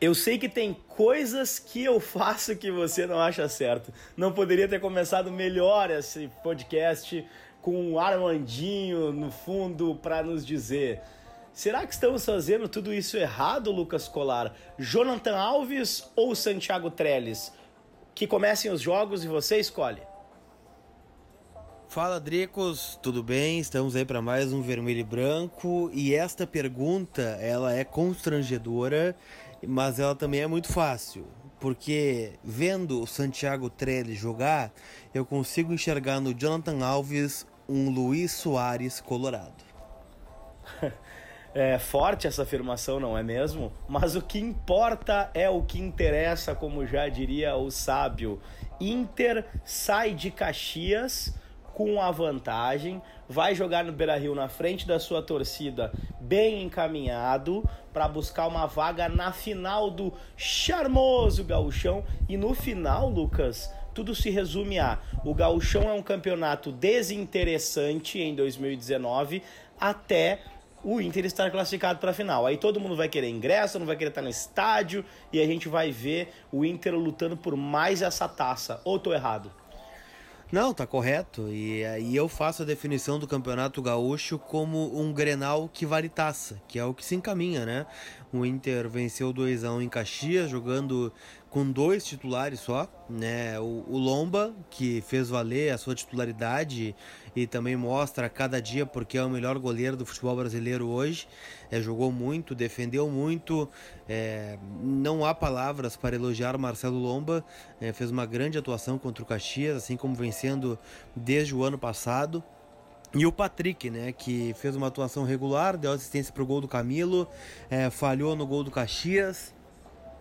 Eu sei que tem coisas que eu faço que você não acha certo. Não poderia ter começado melhor esse podcast com o Armandinho no fundo para nos dizer. Será que estamos fazendo tudo isso errado, Lucas Colar? Jonathan Alves ou Santiago Trellis? Que comecem os jogos e você escolhe. Fala Dricos, tudo bem? Estamos aí para mais um Vermelho e Branco e esta pergunta ela é constrangedora, mas ela também é muito fácil, porque vendo o Santiago Trellis jogar, eu consigo enxergar no Jonathan Alves um Luiz Soares colorado. É forte essa afirmação, não é mesmo? Mas o que importa é o que interessa, como já diria o sábio. Inter sai de Caxias com a vantagem, vai jogar no Beira-Rio na frente da sua torcida, bem encaminhado para buscar uma vaga na final do charmoso Gauchão e no final, Lucas, tudo se resume a o Gauchão é um campeonato desinteressante em 2019 até o Inter estar classificado para a final. Aí todo mundo vai querer ingresso, não vai querer estar no estádio e a gente vai ver o Inter lutando por mais essa taça. Ou tô errado? Não, tá correto. E aí eu faço a definição do Campeonato Gaúcho como um Grenal que vale taça, que é o que se encaminha, né? O Inter venceu 2 a 1 em Caxias, jogando com dois titulares só, né? O, o, Lomba, que fez valer a sua titularidade e também mostra a cada dia porque é o melhor goleiro do futebol brasileiro hoje. É, jogou muito, defendeu muito. É, não há palavras para elogiar Marcelo Lomba. É, fez uma grande atuação contra o Caxias, assim como vencendo desde o ano passado. E o Patrick, né, que fez uma atuação regular, deu assistência para o gol do Camilo, é, falhou no gol do Caxias.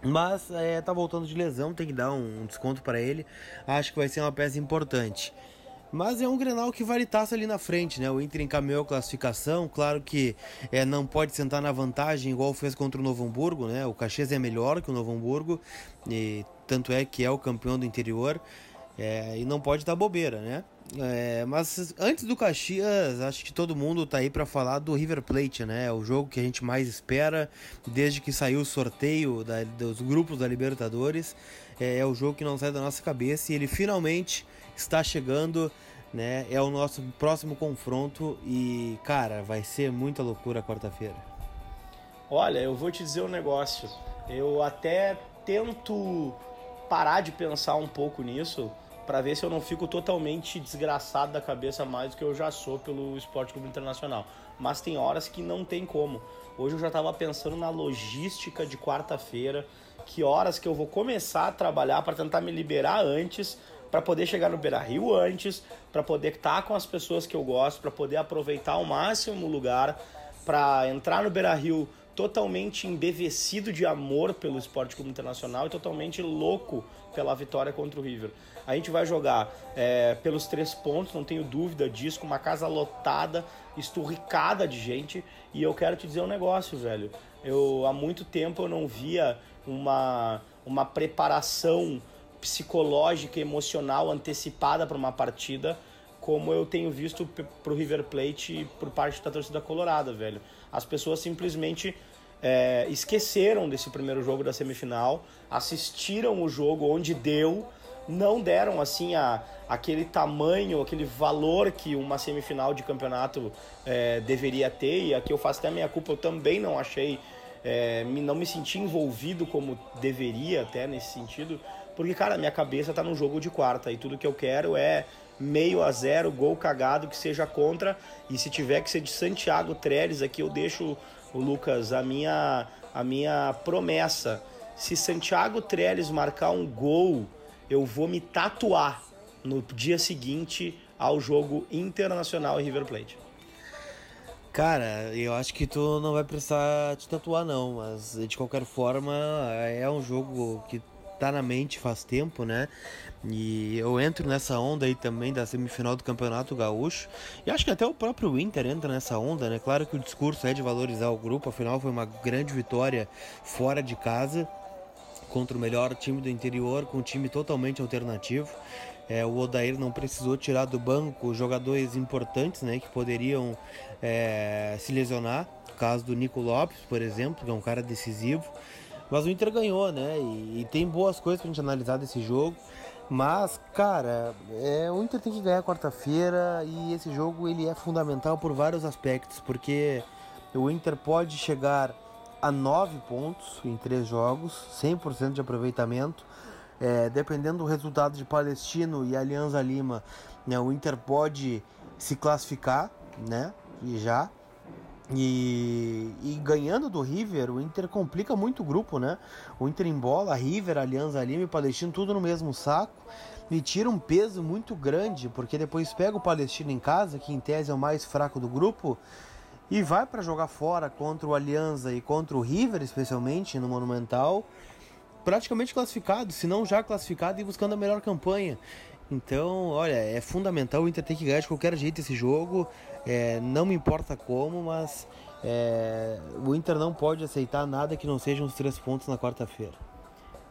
Mas é, tá voltando de lesão, tem que dar um, um desconto para ele. Acho que vai ser uma peça importante. Mas é um Grenal que vale taça ali na frente, né? O Inter encaminhou a classificação. Claro que é, não pode sentar na vantagem igual fez contra o Novo Hamburgo, né? O Caxias é melhor que o Novo Hamburgo, e tanto é que é o campeão do interior. É, e não pode dar bobeira, né? É, mas antes do Caxias, acho que todo mundo tá aí para falar do River Plate, né? É o jogo que a gente mais espera desde que saiu o sorteio da, dos grupos da Libertadores. É, é, o jogo que não sai da nossa cabeça e ele finalmente está chegando, né? É o nosso próximo confronto e, cara, vai ser muita loucura quarta-feira. Olha, eu vou te dizer um negócio. Eu até tento parar de pensar um pouco nisso para ver se eu não fico totalmente desgraçado da cabeça mais do que eu já sou pelo Esporte Clube Internacional. Mas tem horas que não tem como. Hoje eu já estava pensando na logística de quarta-feira, que horas que eu vou começar a trabalhar para tentar me liberar antes, para poder chegar no Beira Rio antes, para poder estar com as pessoas que eu gosto, para poder aproveitar ao máximo o lugar, para entrar no Beira Rio totalmente embevecido de amor pelo Esporte Clube Internacional e totalmente louco pela vitória contra o River. A gente vai jogar é, pelos três pontos, não tenho dúvida disso, com uma casa lotada, esturricada de gente. E eu quero te dizer um negócio, velho. Eu há muito tempo eu não via uma, uma preparação psicológica, emocional antecipada para uma partida como eu tenho visto pro River Plate por parte da torcida colorada, velho. As pessoas simplesmente é, esqueceram desse primeiro jogo da semifinal, assistiram o jogo onde deu, não deram assim a, aquele tamanho, aquele valor que uma semifinal de campeonato é, deveria ter. E aqui eu faço até a minha culpa, eu também não achei, é, não me senti envolvido como deveria até nesse sentido, porque cara, minha cabeça tá no jogo de quarta e tudo que eu quero é meio a zero, gol cagado que seja contra. E se tiver que ser de Santiago Trellis, aqui eu deixo o Lucas a minha a minha promessa. Se Santiago Trellis marcar um gol, eu vou me tatuar no dia seguinte ao jogo internacional em River Plate. Cara, eu acho que tu não vai precisar te tatuar não, mas de qualquer forma é um jogo que tá na mente faz tempo, né? E eu entro nessa onda aí também da semifinal do Campeonato Gaúcho. E acho que até o próprio Inter entra nessa onda, né? Claro que o discurso é de valorizar o grupo, afinal foi uma grande vitória fora de casa contra o melhor time do interior, com um time totalmente alternativo. É, o Odair não precisou tirar do banco jogadores importantes né, que poderiam é, se lesionar caso do Nico Lopes, por exemplo, que é um cara decisivo. Mas o Inter ganhou, né? E, e tem boas coisas pra gente analisar desse jogo. Mas, cara, é, o Inter tem que ganhar quarta-feira e esse jogo ele é fundamental por vários aspectos, porque o Inter pode chegar a nove pontos em três jogos, 100% de aproveitamento. É, dependendo do resultado de Palestino e Alianza Lima, né, o Inter pode se classificar, né? E já. E, e, ganhando do River, o Inter complica muito o grupo, né? O Inter embola, River, Alianza Lima e Palestino, tudo no mesmo saco. E tira um peso muito grande, porque depois pega o Palestino em casa, que em tese é o mais fraco do grupo, e vai para jogar fora contra o Alianza e contra o River, especialmente no Monumental, praticamente classificado, se não já classificado e buscando a melhor campanha. Então, olha, é fundamental o Inter ter que ganhar de qualquer jeito esse jogo. É, não me importa como, mas é, o Inter não pode aceitar nada que não sejam os três pontos na quarta-feira.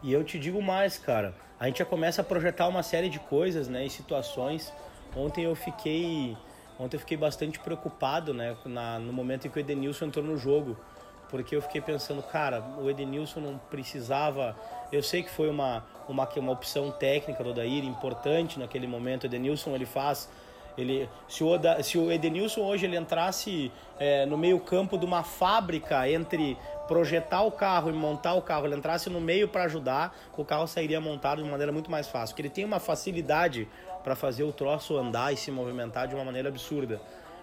E eu te digo mais, cara. A gente já começa a projetar uma série de coisas, né, e situações. Ontem eu fiquei, ontem eu fiquei bastante preocupado, né, na, no momento em que o Edenilson entrou no jogo, porque eu fiquei pensando, cara, o Edenilson não precisava. Eu sei que foi uma uma uma opção técnica do Odair importante naquele momento. O Edenilson ele faz ele, se, o, Oda, se o Edenilson hoje ele entrasse é, no meio campo de uma fábrica entre projetar o carro e montar o carro, ele entrasse no meio para ajudar, o carro sairia montado de maneira muito mais fácil. Porque ele tem uma facilidade para fazer o troço andar e se movimentar de uma maneira absurda.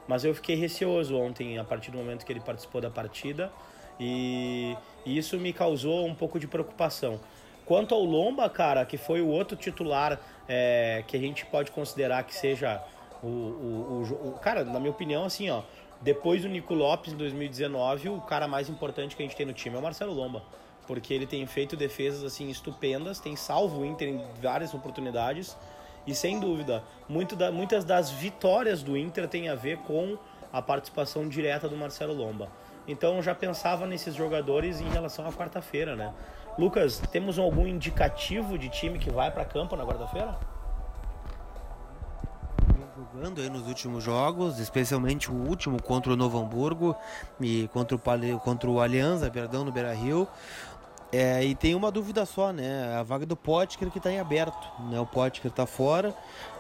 Mas eu fiquei receoso ontem, a partir do momento que ele participou da partida, e, e isso me causou um pouco de preocupação. Quanto ao Lomba, cara, que foi o outro titular é, que a gente pode considerar que seja o, o, o, cara, na minha opinião, assim, ó, depois do Nico Lopes em 2019, o cara mais importante que a gente tem no time é o Marcelo Lomba. Porque ele tem feito defesas assim estupendas, tem salvo o Inter em várias oportunidades. E sem dúvida, muito da, muitas das vitórias do Inter tem a ver com a participação direta do Marcelo Lomba. Então eu já pensava nesses jogadores em relação à quarta-feira, né? Lucas, temos algum indicativo de time que vai para campo na quarta-feira? Jogando aí nos últimos jogos, especialmente o último contra o Novo Hamburgo e contra o, contra o Aliança, perdão, no Beira-Rio. É, e tem uma dúvida só, né? A vaga do Potker que está em aberto, né? O Potker está fora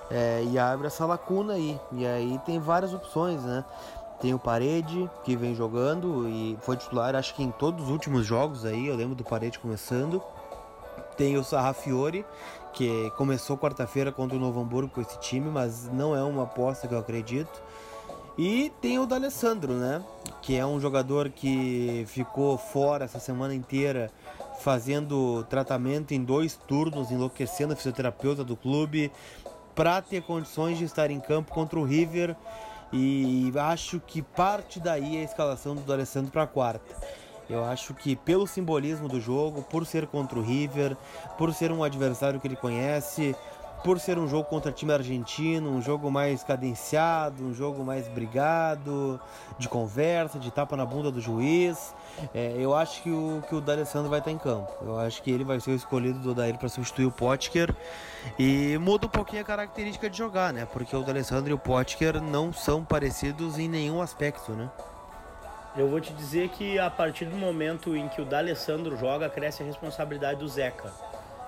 é, e abre essa lacuna aí. E aí tem várias opções, né? Tem o Parede, que vem jogando e foi titular, acho que em todos os últimos jogos aí, eu lembro do Parede começando. Tem o Sarrafiore, que começou quarta-feira contra o Novo Hamburgo com esse time, mas não é uma aposta que eu acredito. E tem o D'Alessandro, né? Que é um jogador que ficou fora essa semana inteira fazendo tratamento em dois turnos, enlouquecendo a fisioterapeuta do clube para ter condições de estar em campo contra o River. E acho que parte daí é a escalação do D'Alessandro para quarta. Eu acho que pelo simbolismo do jogo, por ser contra o River, por ser um adversário que ele conhece, por ser um jogo contra time argentino, um jogo mais cadenciado, um jogo mais brigado, de conversa, de tapa na bunda do juiz, é, eu acho que o, que o D'Alessandro vai estar em campo. Eu acho que ele vai ser o escolhido do Odair para substituir o Potker. E muda um pouquinho a característica de jogar, né? Porque o D'Alessandro e o Potker não são parecidos em nenhum aspecto, né? Eu vou te dizer que a partir do momento em que o D'Alessandro joga, cresce a responsabilidade do Zeca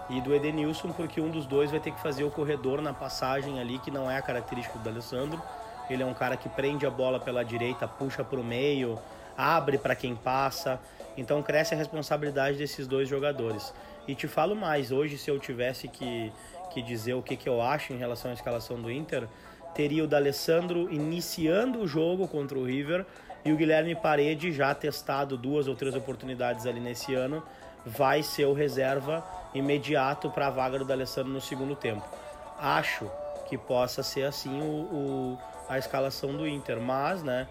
e do Edenilson, porque um dos dois vai ter que fazer o corredor na passagem ali, que não é a característica do D'Alessandro. Ele é um cara que prende a bola pela direita, puxa para o meio, abre para quem passa. Então cresce a responsabilidade desses dois jogadores. E te falo mais, hoje se eu tivesse que, que dizer o que, que eu acho em relação à escalação do Inter, teria o D'Alessandro iniciando o jogo contra o River e o Guilherme Parede, já testado duas ou três oportunidades ali nesse ano, vai ser o reserva imediato para a vaga do D'Alessandro no segundo tempo. Acho que possa ser assim o, o, a escalação do Inter, mas né,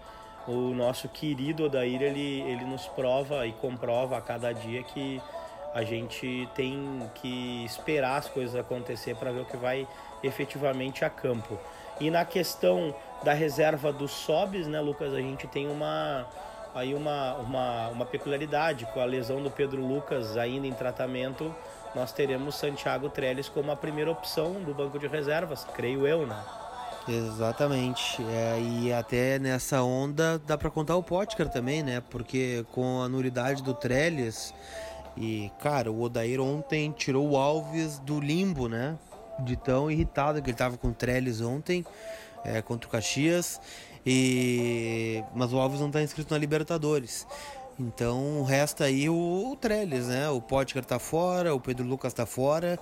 o nosso querido Odair ele, ele nos prova e comprova a cada dia que a gente tem que esperar as coisas acontecer para ver o que vai efetivamente a campo. E na questão da reserva dos Sobs, né, Lucas, a gente tem uma aí uma, uma, uma peculiaridade com a lesão do Pedro Lucas ainda em tratamento, nós teremos Santiago Trellis como a primeira opção do banco de reservas, creio eu, né? Exatamente. É, e até nessa onda dá para contar o Potker também, né? Porque com a nulidade do Trellis e, cara, o Odair ontem tirou o Alves do limbo, né? De tão irritado que ele tava com o Trellis ontem é, contra o Caxias. E... Mas o Alves não tá inscrito na Libertadores. Então resta aí o, o Trellis, né? O Potker tá fora, o Pedro Lucas tá fora,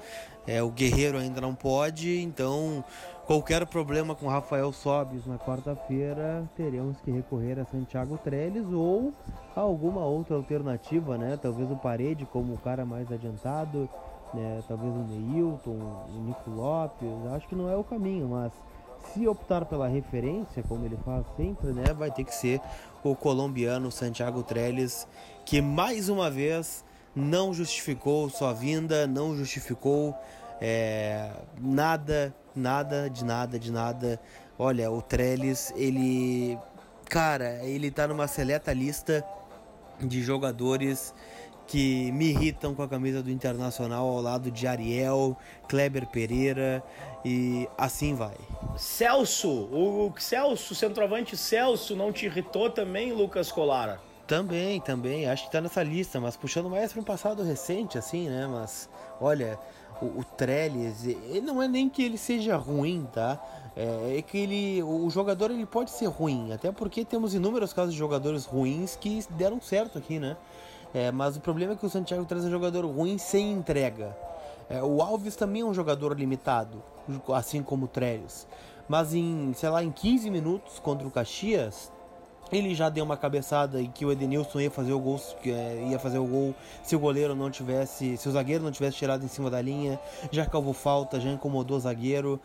é, o Guerreiro ainda não pode, então qualquer problema com Rafael Sobis na quarta-feira, teremos que recorrer a Santiago Trellis ou a alguma outra alternativa, né? Talvez o Parede como o cara mais adiantado, né? Talvez o Neilton, o Nico Lopes, acho que não é o caminho, mas se optar pela referência, como ele faz sempre, né, vai ter que ser o colombiano Santiago Trellis, que mais uma vez não justificou sua vinda, não justificou é, nada, nada, de nada, de nada. Olha, o Trellis, ele. Cara, ele tá numa seleta lista de jogadores que me irritam com a camisa do Internacional ao lado de Ariel, Kleber Pereira e assim vai. Celso, o Celso, centroavante Celso, não te irritou também, Lucas Colara? Também, também, acho que tá nessa lista, mas puxando mais para um passado recente, assim, né? Mas olha, o, o Trellis, ele não é nem que ele seja ruim, tá? É, é, que ele, o jogador ele pode ser ruim, até porque temos inúmeros casos de jogadores ruins que deram certo aqui, né? É, mas o problema é que o Santiago traz um jogador ruim sem entrega. É, o Alves também é um jogador limitado, assim como o Trellis. Mas em, sei lá, em 15 minutos contra o Caxias, ele já deu uma cabeçada e que o Edenilson ia fazer o gol, é, ia fazer o gol se o goleiro não tivesse, se o zagueiro não tivesse tirado em cima da linha, já calvou falta, já incomodou o zagueiro.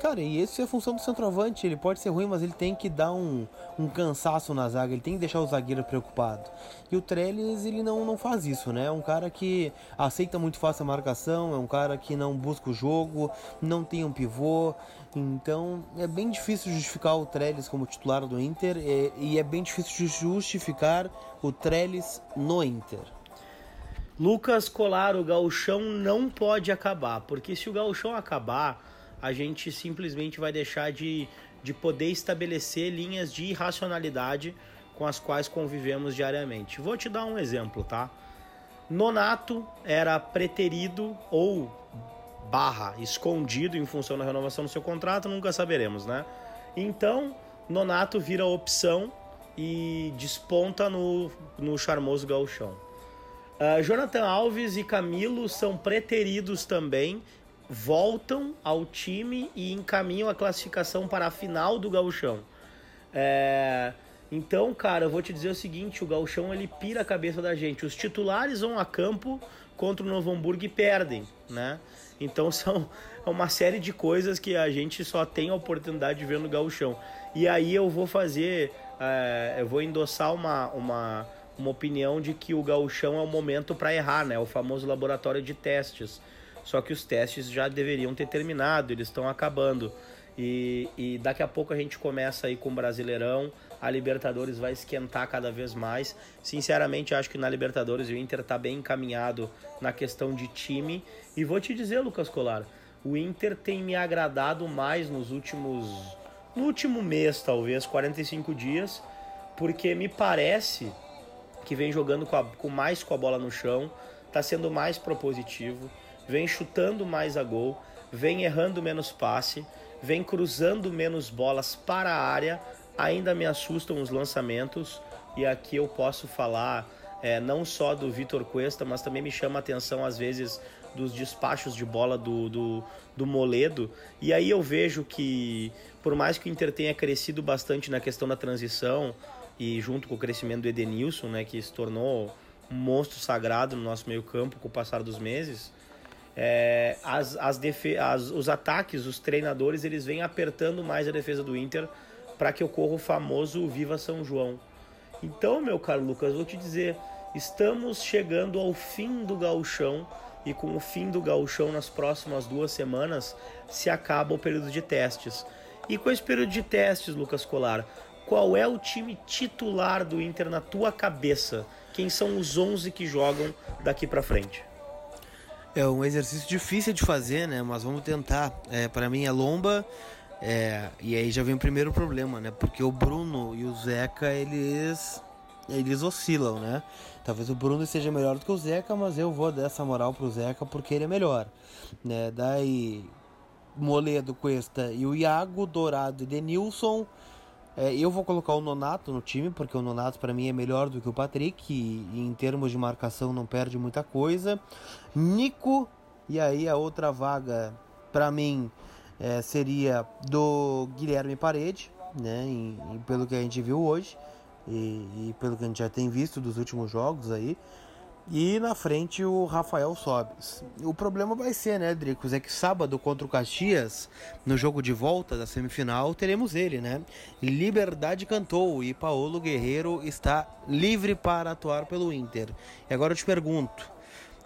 Cara, e isso é a função do centroavante. Ele pode ser ruim, mas ele tem que dar um, um cansaço na zaga, ele tem que deixar o zagueiro preocupado. E o Trellis, ele não, não faz isso, né? É um cara que aceita muito fácil a marcação, é um cara que não busca o jogo, não tem um pivô. Então é bem difícil justificar o Trellis como titular do Inter e, e é bem difícil justificar o Trellis no Inter. Lucas Colar, o gauchão não pode acabar, porque se o gauchão acabar a gente simplesmente vai deixar de, de poder estabelecer linhas de irracionalidade com as quais convivemos diariamente. Vou te dar um exemplo, tá? Nonato era preterido ou barra escondido em função da renovação do seu contrato, nunca saberemos, né? Então, Nonato vira opção e desponta no, no charmoso gauchão. Uh, Jonathan Alves e Camilo são preteridos também voltam ao time e encaminham a classificação para a final do gauchão. É... Então, cara, eu vou te dizer o seguinte, o gauchão ele pira a cabeça da gente. Os titulares vão a campo contra o Novo Hamburgo e perdem, né? Então são uma série de coisas que a gente só tem a oportunidade de ver no gauchão. E aí eu vou fazer, é... eu vou endossar uma, uma, uma opinião de que o gauchão é o momento para errar, né? O famoso laboratório de testes só que os testes já deveriam ter terminado, eles estão acabando. E, e, daqui a pouco a gente começa aí com o Brasileirão, a Libertadores vai esquentar cada vez mais. Sinceramente, acho que na Libertadores o Inter está bem encaminhado na questão de time. E vou te dizer, Lucas Colar, o Inter tem me agradado mais nos últimos. no último mês, talvez, 45 dias, porque me parece que vem jogando com, a, com mais com a bola no chão, está sendo mais propositivo vem chutando mais a gol, vem errando menos passe, vem cruzando menos bolas para a área. Ainda me assustam os lançamentos e aqui eu posso falar é, não só do Vitor Cuesta, mas também me chama a atenção às vezes dos despachos de bola do, do, do, Moledo. E aí eu vejo que, por mais que o Inter tenha crescido bastante na questão da transição e junto com o crescimento do Edenilson, né, que se tornou um monstro sagrado no nosso meio campo com o passar dos meses, é, as, as, as os ataques, os treinadores, eles vêm apertando mais a defesa do Inter para que ocorra o famoso Viva São João. Então, meu caro Lucas, vou te dizer, estamos chegando ao fim do gauchão e com o fim do gauchão nas próximas duas semanas se acaba o período de testes. E com esse período de testes, Lucas Colar, qual é o time titular do Inter na tua cabeça? Quem são os 11 que jogam daqui para frente? É um exercício difícil de fazer, né? Mas vamos tentar. É, para mim é Lomba, É, e aí já vem o primeiro problema, né? Porque o Bruno e o Zeca, eles eles oscilam, né? Talvez o Bruno seja melhor do que o Zeca, mas eu vou dar essa moral pro Zeca porque ele é melhor, né? Daí Moledo, Cuesta e o Iago, Dourado e Denilson. É, eu vou colocar o Nonato no time, porque o Nonato para mim é melhor do que o Patrick e, e em termos de marcação não perde muita coisa. Nico, e aí a outra vaga para mim é, seria do Guilherme Parede, né? E, e, pelo que a gente viu hoje e, e, pelo que a gente já tem visto dos últimos jogos aí. E na frente o Rafael Sobes. O problema vai ser, né, Dricos? É que sábado contra o Caxias, no jogo de volta da semifinal, teremos ele, né? Liberdade cantou e Paulo Guerreiro está livre para atuar pelo Inter. E agora eu te pergunto: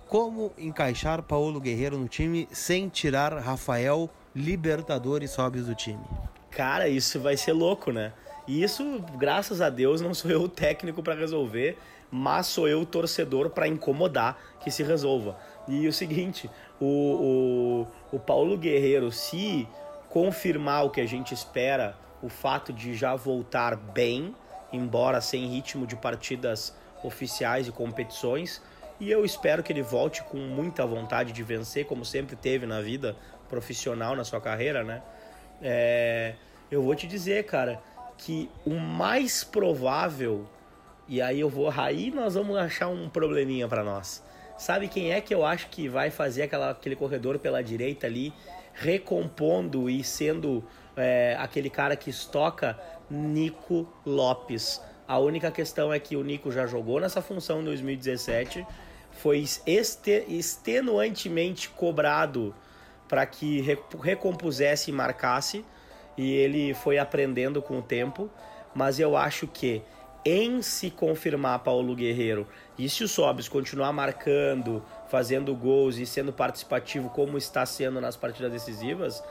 como encaixar Paulo Guerreiro no time sem tirar Rafael Libertadores Sobes do time? Cara, isso vai ser louco, né? E isso, graças a Deus, não sou eu o técnico para resolver mas sou eu o torcedor para incomodar que se resolva. E o seguinte, o, o, o Paulo Guerreiro, se confirmar o que a gente espera, o fato de já voltar bem, embora sem ritmo de partidas oficiais e competições, e eu espero que ele volte com muita vontade de vencer, como sempre teve na vida profissional, na sua carreira, né? É, eu vou te dizer, cara, que o mais provável e aí eu vou, aí nós vamos achar um probleminha para nós. Sabe quem é que eu acho que vai fazer aquela, aquele corredor pela direita ali, recompondo e sendo é, aquele cara que estoca? Nico Lopes. A única questão é que o Nico já jogou nessa função em 2017, foi extenuantemente cobrado para que recompusesse e marcasse, e ele foi aprendendo com o tempo, mas eu acho que em se confirmar Paulo Guerreiro e se o Sobis continuar marcando, fazendo gols e sendo participativo como está sendo nas partidas decisivas,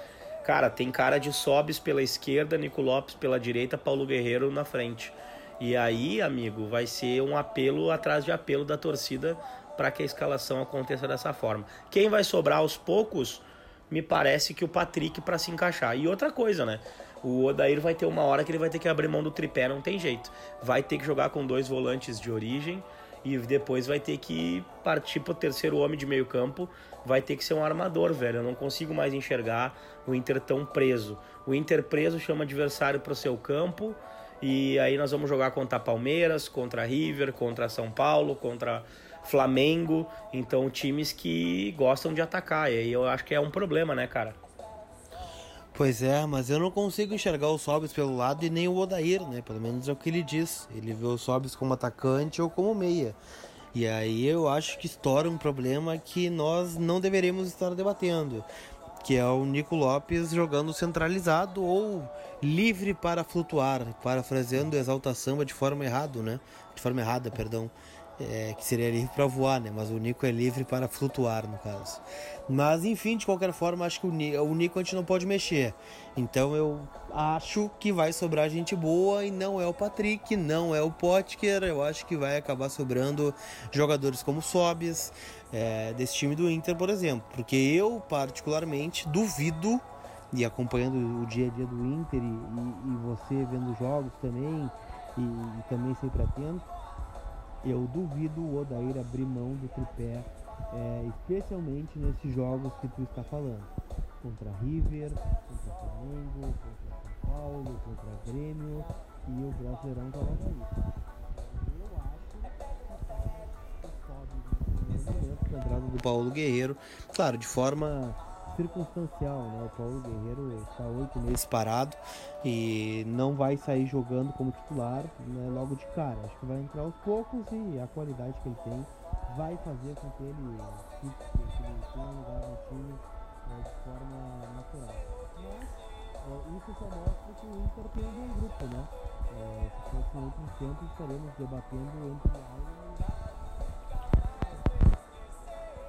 cara, tem cara de Sobis pela esquerda, Nico Lopes pela direita, Paulo Guerreiro na frente. E aí, amigo, vai ser um apelo atrás de apelo da torcida para que a escalação aconteça dessa forma. Quem vai sobrar aos poucos, me parece que o Patrick para se encaixar. E outra coisa, né? O Odair vai ter uma hora que ele vai ter que abrir mão do tripé, não tem jeito. Vai ter que jogar com dois volantes de origem e depois vai ter que partir para o terceiro homem de meio campo. Vai ter que ser um armador, velho. Eu não consigo mais enxergar o Inter tão preso. O Inter preso chama adversário para o seu campo e aí nós vamos jogar contra Palmeiras, contra River, contra São Paulo, contra Flamengo. Então times que gostam de atacar. E aí eu acho que é um problema, né, cara? Pois é, mas eu não consigo enxergar o Sobis pelo lado e nem o Odair, né? Pelo menos é o que ele diz. Ele vê o Sobis como atacante ou como meia. E aí eu acho que estoura um problema que nós não deveríamos estar debatendo, que é o Nico Lopes jogando centralizado ou livre para flutuar, parafraseando Exalta Samba de forma errada, né? De forma errada, perdão é, que seria livre para voar, né? Mas o Nico é livre para flutuar, no caso. Mas enfim, de qualquer forma, acho que o o Nico a gente não pode mexer. Então eu acho que vai sobrar gente boa e não é o Patrick, não é o Potker. Eu acho que vai acabar sobrando jogadores como Sobis, é, desse time do Inter, por exemplo. Porque eu, particularmente, duvido, e acompanhando o dia a dia do Inter e, e, e você vendo jogos também, e, e também sempre atento eu duvido o Odair abrir mão do tripé, é, especialmente nesses jogos que tu está falando. Contra River, contra Flamengo, contra São Paulo, contra Grêmio e o Brasileirão tá logo aí. Eu acho que sobe do Paulo Guerreiro, claro, de forma circunstancial, né? O Paulo Guerreiro está oito meses parado e não vai sair jogando como titular né, logo de cara. Acho que vai entrar aos poucos e a qualidade que ele tem vai fazer com que ele, que um lugar no time né, de forma natural. Mas isso só mostra que o Inter tem um bom grupo, né? É, se fosse em outros tempos estaremos debatendo entre a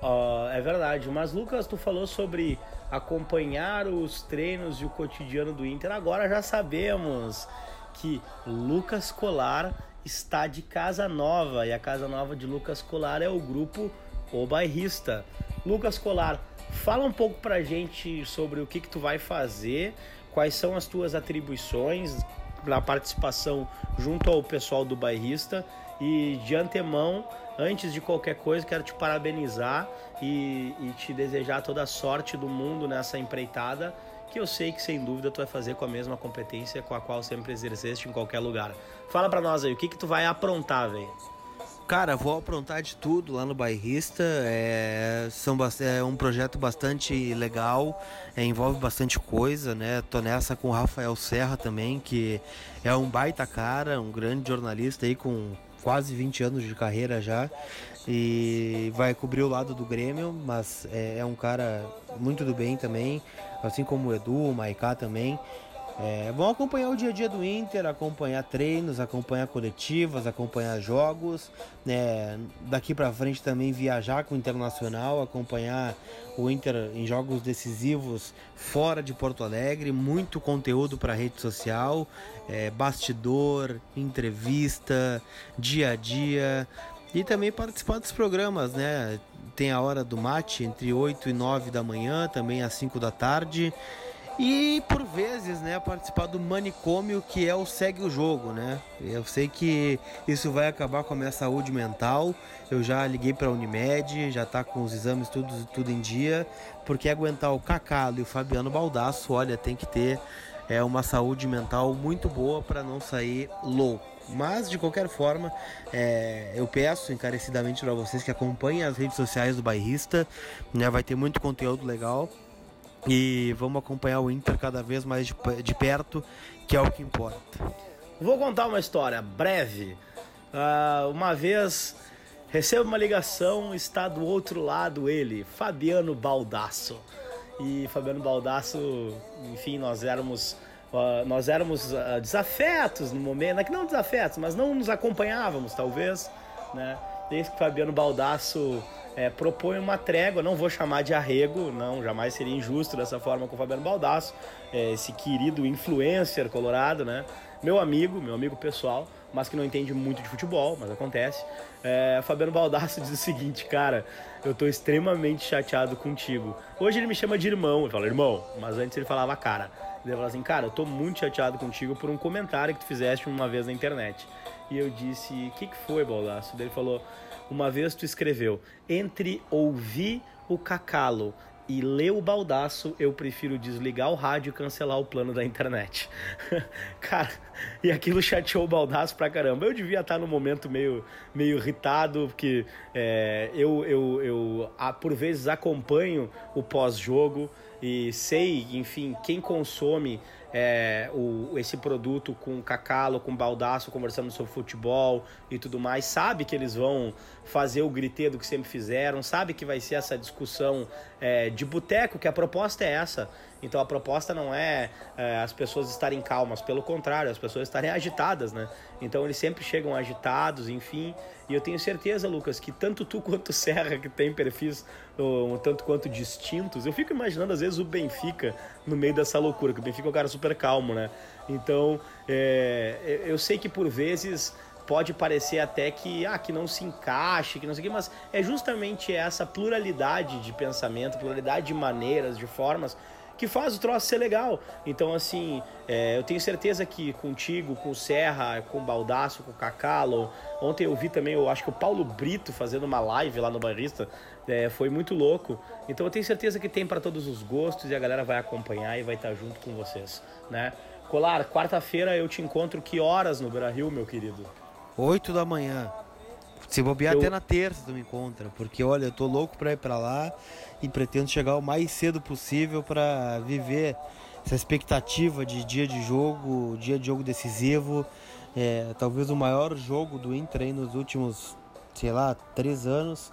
Uh, é verdade. Mas, Lucas, tu falou sobre acompanhar os treinos e o cotidiano do Inter. Agora já sabemos que Lucas Colar está de casa nova e a casa nova de Lucas Colar é o grupo O Bairrista. Lucas Colar, fala um pouco pra gente sobre o que, que tu vai fazer, quais são as tuas atribuições na participação junto ao pessoal do bairrista e de antemão, antes de qualquer coisa, quero te parabenizar e, e te desejar toda a sorte do mundo nessa empreitada que eu sei que sem dúvida tu vai fazer com a mesma competência com a qual sempre exerceste em qualquer lugar. Fala para nós aí, o que que tu vai aprontar, velho? Cara, vou aprontar de tudo lá no Bairrista. É, são, é um projeto bastante legal, é, envolve bastante coisa, né? Tô nessa com o Rafael Serra também, que é um baita cara, um grande jornalista aí com quase 20 anos de carreira já. E vai cobrir o lado do Grêmio, mas é, é um cara muito do bem também, assim como o Edu, o Maiká também. É, vão acompanhar o dia a dia do Inter, acompanhar treinos, acompanhar coletivas, acompanhar jogos. Né? Daqui para frente também viajar com o Internacional, acompanhar o Inter em jogos decisivos fora de Porto Alegre. Muito conteúdo para rede social, é, bastidor, entrevista, dia a dia. E também participar dos programas, né? Tem a hora do mate entre 8 e 9 da manhã, também às 5 da tarde. E por vezes, né, participar do manicômio que é o segue o jogo, né? Eu sei que isso vai acabar com a minha saúde mental. Eu já liguei para a Unimed, já tá com os exames tudo, tudo em dia, porque aguentar o Cacalo e o Fabiano Baldasso, olha, tem que ter é uma saúde mental muito boa para não sair louco. Mas de qualquer forma, é, eu peço encarecidamente para vocês que acompanhem as redes sociais do Bairrista, né? Vai ter muito conteúdo legal. E vamos acompanhar o Inter cada vez mais de, de perto, que é o que importa. Vou contar uma história breve. Uh, uma vez recebo uma ligação, está do outro lado ele, Fabiano Baldasso. E Fabiano Baldasso, enfim, nós éramos uh, nós éramos uh, desafetos no momento, não é que não desafetos, mas não nos acompanhávamos, talvez, né? Desde que Fabiano Baldasso é, propõe uma trégua, não vou chamar de arrego, não, jamais seria injusto dessa forma com o Fabiano Baldasso, é, esse querido influencer colorado, né? Meu amigo, meu amigo pessoal, mas que não entende muito de futebol, mas acontece. É, Fabiano Baldasso diz o seguinte, cara, eu tô extremamente chateado contigo. Hoje ele me chama de irmão, ele fala irmão, mas antes ele falava cara. Ele falou assim, cara, eu tô muito chateado contigo por um comentário que tu fizeste uma vez na internet. E eu disse, o que, que foi, Baldasso? Ele falou, uma vez tu escreveu: Entre ouvir o cacalo e ler o baldaço, eu prefiro desligar o rádio e cancelar o plano da internet. Cara, e aquilo chateou o baldaço pra caramba. Eu devia estar no momento meio, meio irritado, porque é, eu, eu, eu a, por vezes acompanho o pós-jogo e sei, enfim, quem consome é, o, esse produto com cacalo, com baldaço, conversando sobre futebol e tudo mais, sabe que eles vão fazer o griteiro que sempre fizeram, sabe que vai ser essa discussão é, de boteco, que a proposta é essa. Então a proposta não é, é, as pessoas estarem calmas, pelo contrário, as pessoas estarem agitadas, né? Então eles sempre chegam agitados, enfim. E eu tenho certeza, Lucas, que tanto tu quanto Serra, que tem perfis um tanto quanto distintos, eu fico imaginando às vezes o Benfica no meio dessa loucura, que o Benfica é um cara super calmo, né? Então é, eu sei que por vezes pode parecer até que, ah, que não se encaixe, que não sei o que, mas é justamente essa pluralidade de pensamento, pluralidade de maneiras, de formas que faz o troço ser legal. Então, assim, é, eu tenho certeza que contigo, com o Serra, com o Baldaço, com o Cacalo, ontem eu vi também, eu acho que o Paulo Brito fazendo uma live lá no Barrista, é, foi muito louco. Então eu tenho certeza que tem para todos os gostos e a galera vai acompanhar e vai estar junto com vocês, né? Colar, quarta-feira eu te encontro que horas no Beira Rio, meu querido? 8 da manhã. Se bobear eu... até na terça tu me encontra, porque olha, eu tô louco pra ir pra lá e pretendo chegar o mais cedo possível para viver essa expectativa de dia de jogo, dia de jogo decisivo. É, talvez o maior jogo do Inter aí nos últimos, sei lá, três anos.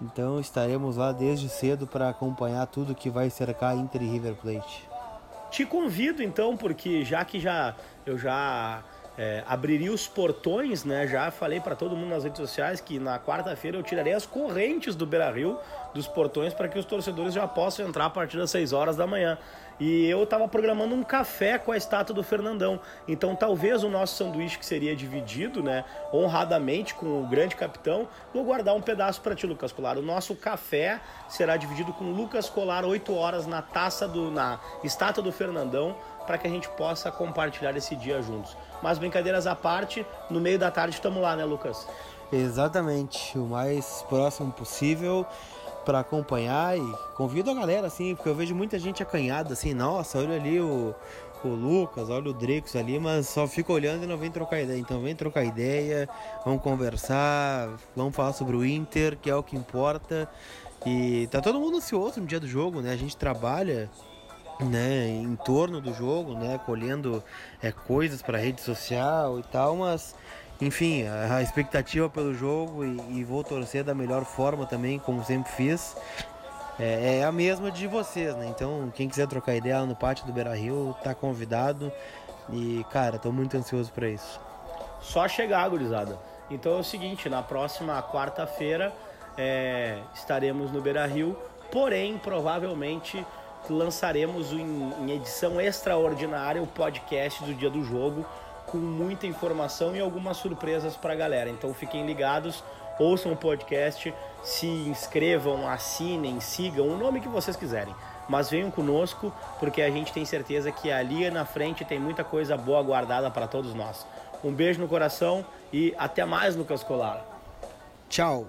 Então estaremos lá desde cedo para acompanhar tudo que vai cercar Inter e River Plate. Te convido então, porque já que já eu já é, abriria os portões, né? Já falei para todo mundo nas redes sociais que na quarta-feira eu tirarei as correntes do Beira Rio dos portões para que os torcedores já possam entrar a partir das 6 horas da manhã. E eu tava programando um café com a estátua do Fernandão. Então talvez o nosso sanduíche que seria dividido, né, honradamente com o grande capitão, vou guardar um pedaço para ti, Lucas Colar. O nosso café será dividido com Lucas Colar 8 horas na taça do na estátua do Fernandão para que a gente possa compartilhar esse dia juntos. Mas brincadeiras à parte, no meio da tarde estamos lá, né, Lucas? Exatamente, o mais próximo possível para acompanhar e convido a galera assim, porque eu vejo muita gente acanhada assim, nossa, olha ali o, o Lucas, olha o Drexos ali, mas só fica olhando e não vem trocar ideia. Então vem trocar ideia, vamos conversar, vamos falar sobre o Inter, que é o que importa. E tá todo mundo ansioso no dia do jogo, né? A gente trabalha né, em torno do jogo, né, colhendo é, coisas para rede social e tal, mas enfim, a, expectativa pelo jogo e, e, vou torcer da melhor forma também, como sempre fiz. É, é, a mesma de vocês, né? Então, quem quiser trocar ideia lá no pátio do Beira Rio, tá convidado. E, cara, tô muito ansioso para isso. Só chegar, gurizada. Então é o seguinte, na próxima quarta-feira é, estaremos no Beira Rio, porém, provavelmente lançaremos em, em edição extraordinária o podcast do dia do jogo com muita informação e algumas surpresas para a galera. Então fiquem ligados, ouçam o podcast, se inscrevam, assinem, sigam, o nome que vocês quiserem. Mas venham conosco, porque a gente tem certeza que ali na frente tem muita coisa boa guardada para todos nós. Um beijo no coração e até mais, Lucas Colar. Tchau.